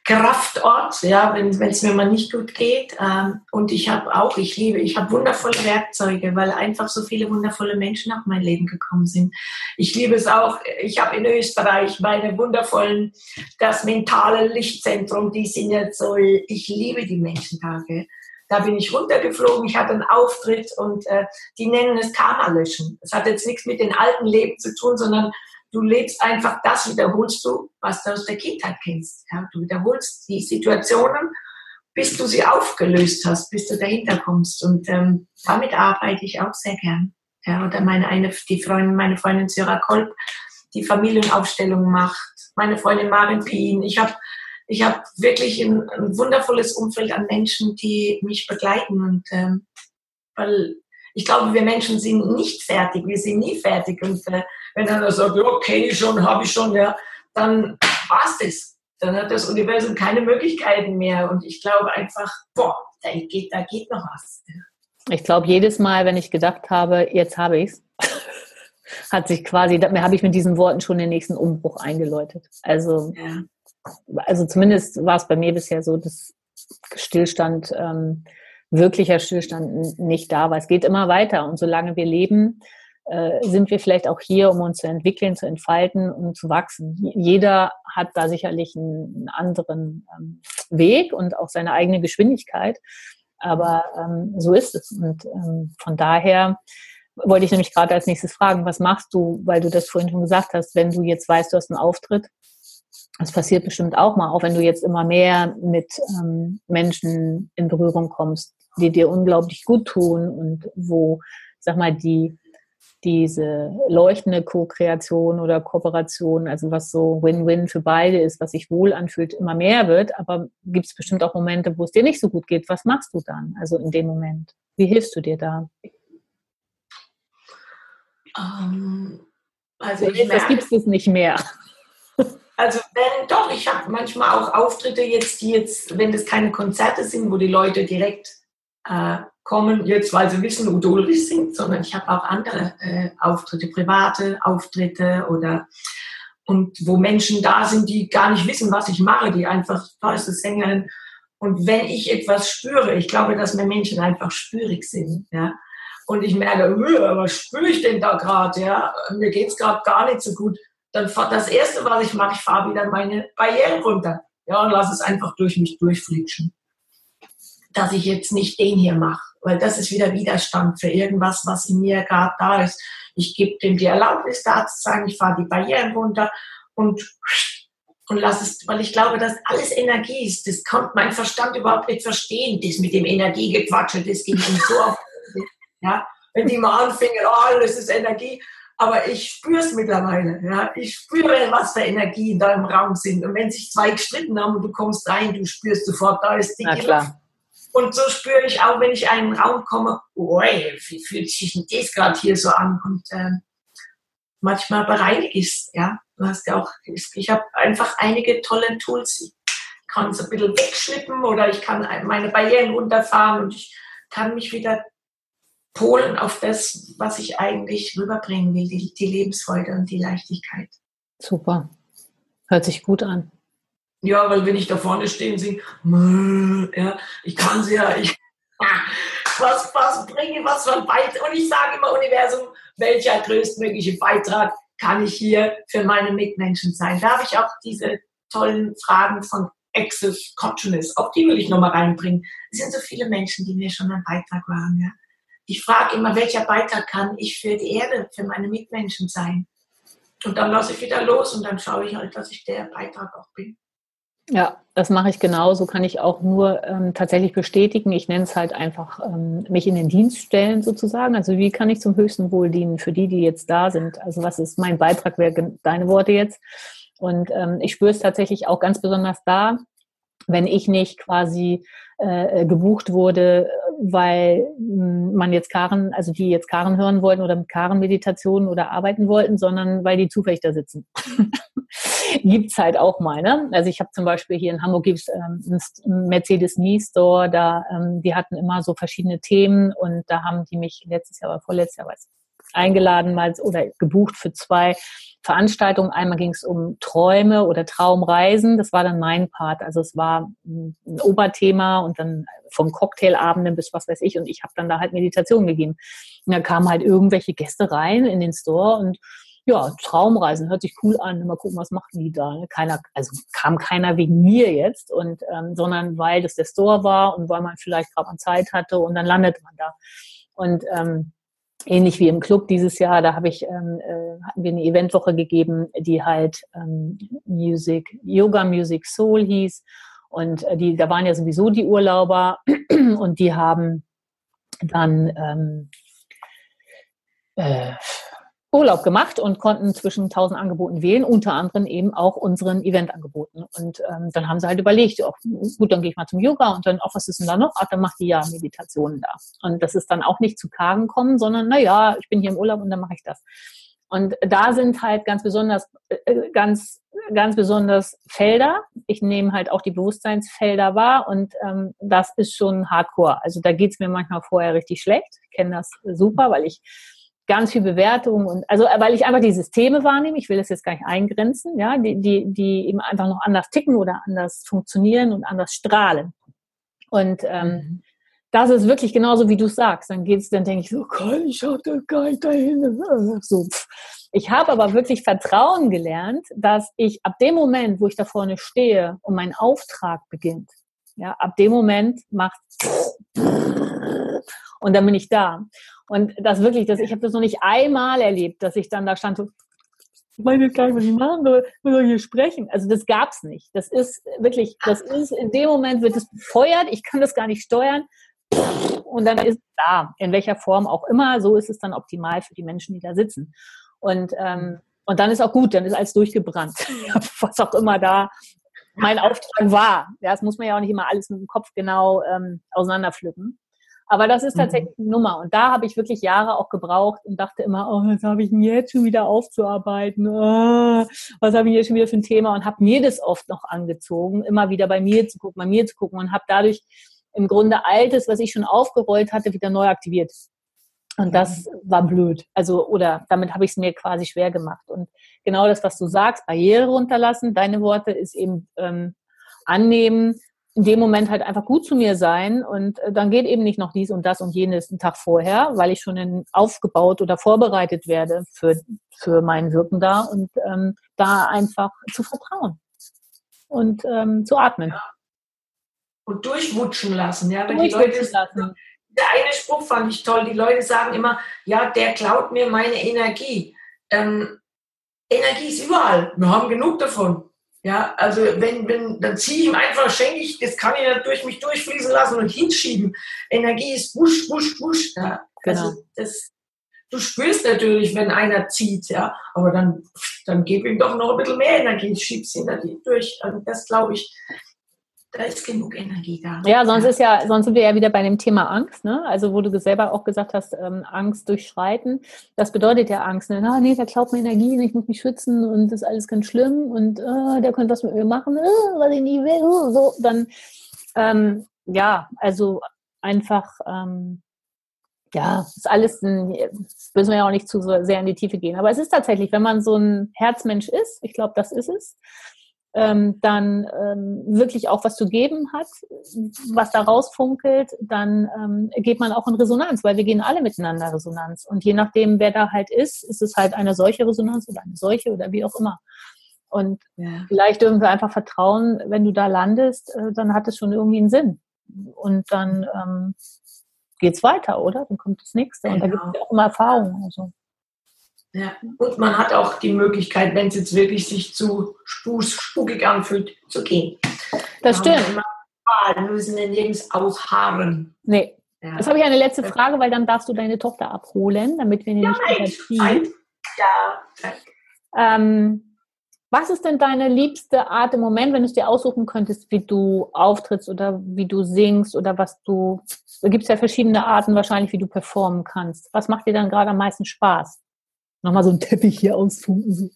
Kraftort, ja, wenn es mir mal nicht gut geht. Ähm, und ich habe auch, ich liebe, ich habe wundervolle Werkzeuge, weil einfach so viele wundervolle Menschen auf mein Leben gekommen sind. Ich liebe es auch, ich habe in Österreich meine wundervollen, das mentale Lichtzentrum, die sind jetzt so, ich liebe die Menschentage. Da bin ich runtergeflogen, ich hatte einen Auftritt und äh, die nennen es Karma löschen. Das hat jetzt nichts mit den alten Leben zu tun, sondern du lebst einfach das, wiederholst du, was du aus der Kindheit kennst. Ja? Du wiederholst die Situationen, bis du sie aufgelöst hast, bis du dahinter kommst. Und ähm, damit arbeite ich auch sehr gern. Ja, oder meine eine, die Freundin, meine Freundin Syra Kolb, die Familienaufstellung macht, meine Freundin Marin Pien. Ich habe ich hab wirklich ein, ein, wundervolles Umfeld an Menschen, die mich begleiten. Und ähm, weil ich glaube, wir Menschen sind nicht fertig, wir sind nie fertig. Und äh, wenn einer sagt, ja, kenne ich schon, habe ich schon, ja, dann war's das. Dann hat das Universum keine Möglichkeiten mehr. Und ich glaube einfach, boah, da geht, da geht noch was. Ich glaube, jedes Mal, wenn ich gedacht habe, jetzt habe ich es, hat sich quasi, da habe ich mit diesen Worten schon den nächsten Umbruch eingeläutet. Also, ja. also zumindest war es bei mir bisher so, dass Stillstand, ähm, wirklicher Stillstand nicht da war. Es geht immer weiter und solange wir leben, äh, sind wir vielleicht auch hier, um uns zu entwickeln, zu entfalten und zu wachsen. Jeder hat da sicherlich einen, anderen ähm, Weg und auch seine eigene Geschwindigkeit. Aber ähm, so ist es. Und ähm, von daher wollte ich nämlich gerade als nächstes fragen, was machst du, weil du das vorhin schon gesagt hast, wenn du jetzt weißt, du hast einen Auftritt, das passiert bestimmt auch mal, auch wenn du jetzt immer mehr mit ähm, Menschen in Berührung kommst, die dir unglaublich gut tun und wo, sag mal, die diese leuchtende Co-Kreation oder Kooperation, also was so Win-Win für beide ist, was sich wohl anfühlt, immer mehr wird. Aber gibt es bestimmt auch Momente, wo es dir nicht so gut geht. Was machst du dann? Also in dem Moment. Wie hilfst du dir da? Um, ähm, also ich merke, das gibt es nicht mehr. Also wenn doch, ich habe manchmal auch Auftritte jetzt, die jetzt, wenn das keine Konzerte sind, wo die Leute direkt äh, kommen, jetzt weil sie wissen, Udo Ulrich singt, sondern ich habe auch andere äh, Auftritte, private Auftritte oder und wo Menschen da sind, die gar nicht wissen, was ich mache, die einfach, da ist das Sängerin. Und wenn ich etwas spüre, ich glaube, dass wir Menschen einfach spürig sind, ja. Und ich merke, äh, was spüre ich denn da gerade, ja? Mir geht's gerade gar nicht so gut. Dann das erste, was ich mache, ich fahre wieder meine Barrieren runter, ja, und lasse es einfach durch mich durchflitschen dass ich jetzt nicht den hier mache, weil das ist wieder Widerstand für irgendwas, was in mir gerade da ist. Ich gebe dem die Erlaubnis, da zu sagen, ich fahre die Barrieren runter und und lass es, weil ich glaube, dass alles Energie ist. Das kann mein Verstand überhaupt nicht verstehen. Das mit dem Energiegequatsche, das geht nicht so auf. Ja, wenn die mal anfingen, oh, alles ist Energie. Aber ich spüre es mittlerweile. Ja, ich spüre, was für Energie in deinem Raum sind. Und wenn sich zwei gestritten haben und du kommst rein, du spürst sofort, da ist die Luft. Und so spüre ich auch, wenn ich in einen Raum komme, oh, wie fühlt sich denn das gerade hier so an? Und äh, manchmal bereinige ich es, ja. Du hast ja auch, ich habe einfach einige tolle Tools. Ich kann es ein bisschen wegschnippen oder ich kann meine Barrieren runterfahren und ich kann mich wieder polen auf das, was ich eigentlich rüberbringen will, die, die Lebensfreude und die Leichtigkeit. Super. Hört sich gut an. Ja, weil wenn ich da vorne stehe und singe, ja, ich kann sie ja, ich, was, was bringe, was für ein. Und ich sage immer, Universum, welcher größtmögliche Beitrag kann ich hier für meine Mitmenschen sein? Da habe ich auch diese tollen Fragen von Access Consciousness, auch die will ich nochmal reinbringen. Es sind so viele Menschen, die mir schon ein Beitrag waren. Ja. Ich frage immer, welcher Beitrag kann ich für die Erde, für meine Mitmenschen sein? Und dann lasse ich wieder los und dann schaue ich halt, dass ich der Beitrag auch bin. Ja, das mache ich genauso, kann ich auch nur ähm, tatsächlich bestätigen. Ich nenne es halt einfach ähm, mich in den Dienst stellen sozusagen. Also wie kann ich zum höchsten Wohl dienen für die, die jetzt da sind? Also was ist mein Beitrag, wäre deine Worte jetzt? Und ähm, ich spüre es tatsächlich auch ganz besonders da, wenn ich nicht quasi äh, gebucht wurde, weil hm, man jetzt Karen, also die jetzt Karen hören wollten oder mit Karen Meditationen oder arbeiten wollten, sondern weil die zufällig da sitzen. gibt's halt auch mal. Ne? Also ich habe zum Beispiel hier in Hamburg gibt's ähm, einen Mercedes Me Store, da ähm, die hatten immer so verschiedene Themen und da haben die mich letztes Jahr oder vorletztes Jahr, weiß eingeladen mal oder gebucht für zwei Veranstaltungen. Einmal ging es um Träume oder Traumreisen. Das war dann mein Part. Also es war ein Oberthema und dann vom Cocktailabenden bis was weiß ich. Und ich habe dann da halt Meditation gegeben. Und da kamen halt irgendwelche Gäste rein in den Store und ja, Traumreisen, hört sich cool an. Mal gucken, was machen die da. Ne? Keiner, also kam keiner wegen mir jetzt, und ähm, sondern weil das der Store war und weil man vielleicht gerade mal Zeit hatte und dann landet man da. Und ähm, ähnlich wie im Club dieses Jahr, da habe ich ähm, äh, hatten wir eine Eventwoche gegeben, die halt ähm, Music, Yoga Music Soul hieß. Und äh, die, da waren ja sowieso die Urlauber und die haben dann ähm, äh, Urlaub gemacht und konnten zwischen 1000 Angeboten wählen, unter anderem eben auch unseren Eventangeboten. Und ähm, dann haben sie halt überlegt, oh, gut, dann gehe ich mal zum Yoga und dann, auch was ist denn da noch? Ach, dann macht die ja Meditationen da. Und das ist dann auch nicht zu Kagen kommen, sondern, na ja, ich bin hier im Urlaub und dann mache ich das. Und da sind halt ganz besonders, äh, ganz, ganz besonders Felder. Ich nehme halt auch die Bewusstseinsfelder wahr und ähm, das ist schon hardcore. Also da geht's mir manchmal vorher richtig schlecht. Ich kenne das super, weil ich ganz viel Bewertung und also weil ich einfach die Systeme wahrnehme, ich will das jetzt gar nicht eingrenzen, ja, die, die, die eben einfach noch anders ticken oder anders funktionieren und anders strahlen. Und ähm, mhm. das ist wirklich genauso, wie du sagst. Dann geht's, dann denke ich so, Gott, ich hatte gar nicht dahin. So. Ich habe aber wirklich Vertrauen gelernt, dass ich ab dem Moment, wo ich da vorne stehe und mein Auftrag beginnt, ja, ab dem Moment macht und dann bin ich da. Und das wirklich, das, ich habe das noch nicht einmal erlebt, dass ich dann da stand, so, ich weiß jetzt gar nicht, was ich machen soll, soll ich hier sprechen? Also das gab's nicht. Das ist wirklich, das ist, in dem Moment wird es befeuert, ich kann das gar nicht steuern und dann ist es da, in welcher Form auch immer, so ist es dann optimal für die Menschen, die da sitzen. Und, ähm, und dann ist auch gut, dann ist alles durchgebrannt, was auch immer da mein Auftrag war. Ja, das muss man ja auch nicht immer alles mit dem Kopf genau ähm, auseinanderpflücken. Aber das ist mhm. tatsächlich eine Nummer. Und da habe ich wirklich Jahre auch gebraucht und dachte immer, oh, was habe ich denn jetzt schon wieder aufzuarbeiten? Oh, was habe ich hier schon wieder für ein Thema? Und habe mir das oft noch angezogen, immer wieder bei mir zu gucken, bei mir zu gucken und habe dadurch im Grunde Altes, was ich schon aufgerollt hatte, wieder neu aktiviert. Und das war blöd. Also, oder damit habe ich es mir quasi schwer gemacht. Und genau das, was du sagst, Barriere runterlassen, deine Worte ist eben ähm, annehmen, in dem Moment halt einfach gut zu mir sein und äh, dann geht eben nicht noch dies und das und jenes einen Tag vorher, weil ich schon in, aufgebaut oder vorbereitet werde für, für mein Wirken da und ähm, da einfach zu vertrauen und ähm, zu atmen. Ja. Und durchwutschen lassen, ja, wenn die Leute lassen. Der eine Spruch fand ich toll. Die Leute sagen immer, ja, der klaut mir meine Energie. Ähm, Energie ist überall. Wir haben genug davon. Ja, also wenn, wenn, dann ziehe ich ihm einfach, schenke ich, das kann ich ja durch mich durchfließen lassen und hinschieben. Energie ist wusch, wusch, wusch. Ja. Genau. Also das, du spürst natürlich, wenn einer zieht, ja, aber dann, dann gib ihm doch noch ein bisschen mehr Energie, schieb's ihn durch. Also das glaube ich, da ist genug Energie da. Ja, sonst ist ja, sonst sind wir ja wieder bei dem Thema Angst, ne? Also wo du selber auch gesagt hast, ähm, Angst durchschreiten. Das bedeutet ja Angst, ne? Ah, nee, der klaut mir Energie, ich muss mich schützen und das ist alles ganz schlimm und äh, der könnte was mit mir machen, äh, was ich nie will, uh, so, dann ähm, ja, also einfach ähm, ja, ist alles, ein, müssen wir ja auch nicht zu sehr in die Tiefe gehen. Aber es ist tatsächlich, wenn man so ein Herzmensch ist, ich glaube, das ist es, ähm, dann ähm, wirklich auch was zu geben hat, was da rausfunkelt, dann ähm, geht man auch in Resonanz, weil wir gehen alle miteinander Resonanz. Und je nachdem, wer da halt ist, ist es halt eine solche Resonanz oder eine solche oder wie auch immer. Und ja. vielleicht dürfen wir einfach vertrauen, wenn du da landest, äh, dann hat es schon irgendwie einen Sinn. Und dann ähm, geht's weiter, oder? Dann kommt das nächste. Und da gibt es ja auch immer Erfahrungen. Also. Ja. Und man hat auch die Möglichkeit, wenn es jetzt wirklich sich zu spukig anfühlt, zu gehen. Das stimmt. Wir müssen den nirgends ausharren. Nee. Ja. Jetzt habe ich eine letzte Frage, weil dann darfst du deine Tochter abholen, damit wir ja, nicht überziehen. Ja, ähm, was ist denn deine liebste Art im Moment, wenn du es dir aussuchen könntest, wie du auftrittst oder wie du singst oder was du, da gibt es ja verschiedene Arten wahrscheinlich, wie du performen kannst. Was macht dir dann gerade am meisten Spaß? Nochmal so einen Teppich hier ausfunken.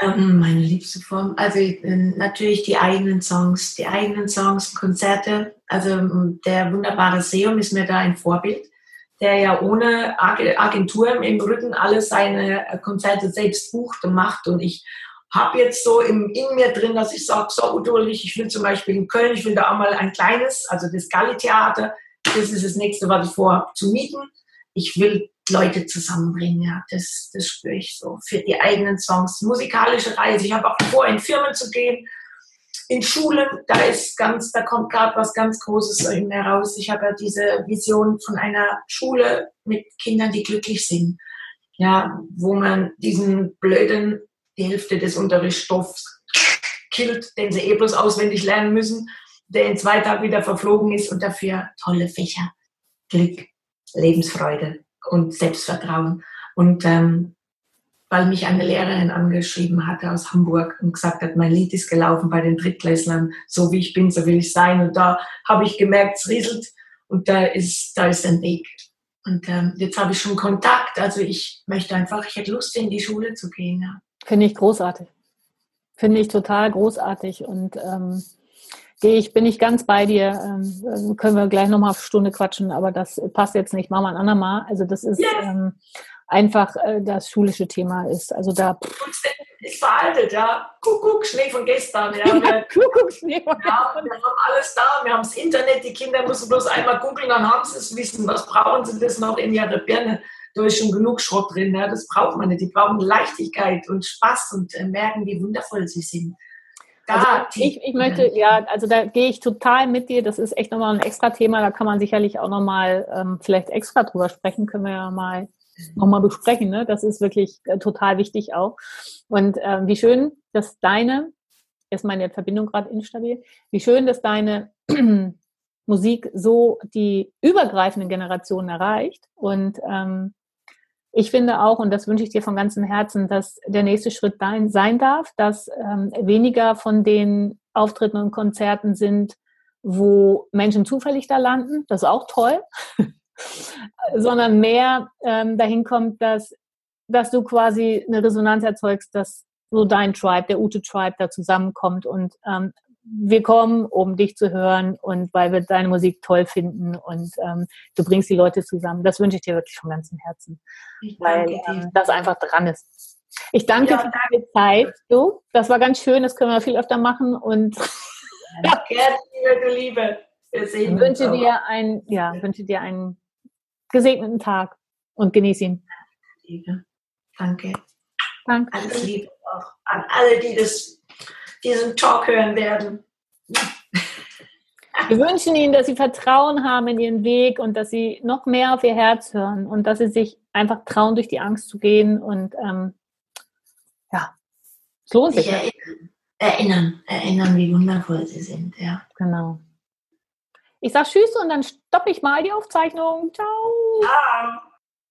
Meine liebste Form, also natürlich die eigenen Songs, die eigenen Songs, Konzerte. Also der wunderbare Seum ist mir da ein Vorbild. der ja ohne Agentur im Rücken alle seine Konzerte selbst bucht und macht. Und ich habe jetzt so im, in mir drin, dass ich sage, so Udo ich will zum Beispiel in Köln, ich will da auch mal ein kleines, also das Galli-Theater, das ist das nächste, was ich vorhabe zu mieten. Ich will Leute zusammenbringen, ja, das, das spüre ich so für die eigenen Songs. Musikalische Reise, ich habe auch vor, in Firmen zu gehen, in Schulen, da ist ganz, da kommt gerade was ganz Großes heraus. Ich habe ja diese Vision von einer Schule mit Kindern, die glücklich sind. Ja, wo man diesen blöden, die Hälfte des Unterrichtsstoffs killt, den sie eh bloß auswendig lernen müssen, der in zwei Tagen wieder verflogen ist und dafür tolle Fächer, Glück, Lebensfreude und Selbstvertrauen. Und ähm, weil mich eine Lehrerin angeschrieben hatte aus Hamburg und gesagt hat, mein Lied ist gelaufen bei den Drittklässlern, so wie ich bin, so will ich sein. Und da habe ich gemerkt, es rieselt und da ist, da ist ein Weg. Und ähm, jetzt habe ich schon Kontakt. Also ich möchte einfach, ich hätte Lust, in die Schule zu gehen. Ja. Finde ich großartig. Finde ich total großartig. Und ähm, ich bin nicht ganz bei dir. Ähm, können wir gleich nochmal auf Stunde quatschen, aber das passt jetzt nicht. Machen wir ein andermal. Also das ist, yes. ähm, einfach äh, das schulische Thema ist. Also da ist veraltet, ja. Kuckuck, Schnee von gestern. Ja, wir, Kuckuck, Schnee von ja, wir haben alles da. Wir haben das Internet. Die Kinder müssen bloß einmal googeln, dann haben sie es wissen. Was brauchen sie das noch in ihrer Birne? Da ist schon genug Schrott drin. Ja. Das braucht man nicht. Die brauchen Leichtigkeit und Spaß und äh, merken, wie wundervoll sie sind. Also ich, ich möchte, ja, also da gehe ich total mit dir. Das ist echt nochmal ein extra Thema. Da kann man sicherlich auch nochmal ähm, vielleicht extra drüber sprechen. Können wir ja mal nochmal besprechen. Ne? Das ist wirklich äh, total wichtig auch. Und äh, wie schön, dass deine, ist meine Verbindung gerade instabil, wie schön, dass deine Musik so die übergreifenden Generationen erreicht. Und ähm, ich finde auch, und das wünsche ich dir von ganzem Herzen, dass der nächste Schritt dein, sein darf, dass ähm, weniger von den Auftritten und Konzerten sind, wo Menschen zufällig da landen. Das ist auch toll. sondern mehr ähm, dahin kommt, dass, dass du quasi eine Resonanz erzeugst, dass so dein Tribe, der Ute-Tribe da zusammenkommt und ähm, wir kommen, um dich zu hören und weil wir deine Musik toll finden und ähm, du bringst die Leute zusammen. Das wünsche ich dir wirklich von ganzem Herzen, weil ähm, das einfach dran ist. Ich danke ja, für deine Zeit. Du, das war ganz schön, das können wir viel öfter machen und ja, liebe, Liebe. Wir sehen wünsche dir ein, ja, wünsche dir einen gesegneten Tag und genieß ihn. Liebe. Danke. Danke. Alles Liebe auch an alle, die das, diesen Talk hören werden. Wir wünschen Ihnen, dass Sie Vertrauen haben in Ihren Weg und dass Sie noch mehr auf Ihr Herz hören und dass Sie sich einfach trauen, durch die Angst zu gehen. Und ähm, ja, es lohnt sich. Erinnern, erinnern, erinnern, wie wundervoll Sie sind. Ja. Genau. Ich sage Tschüss und dann stoppe ich mal die Aufzeichnung. Ciao. Ciao.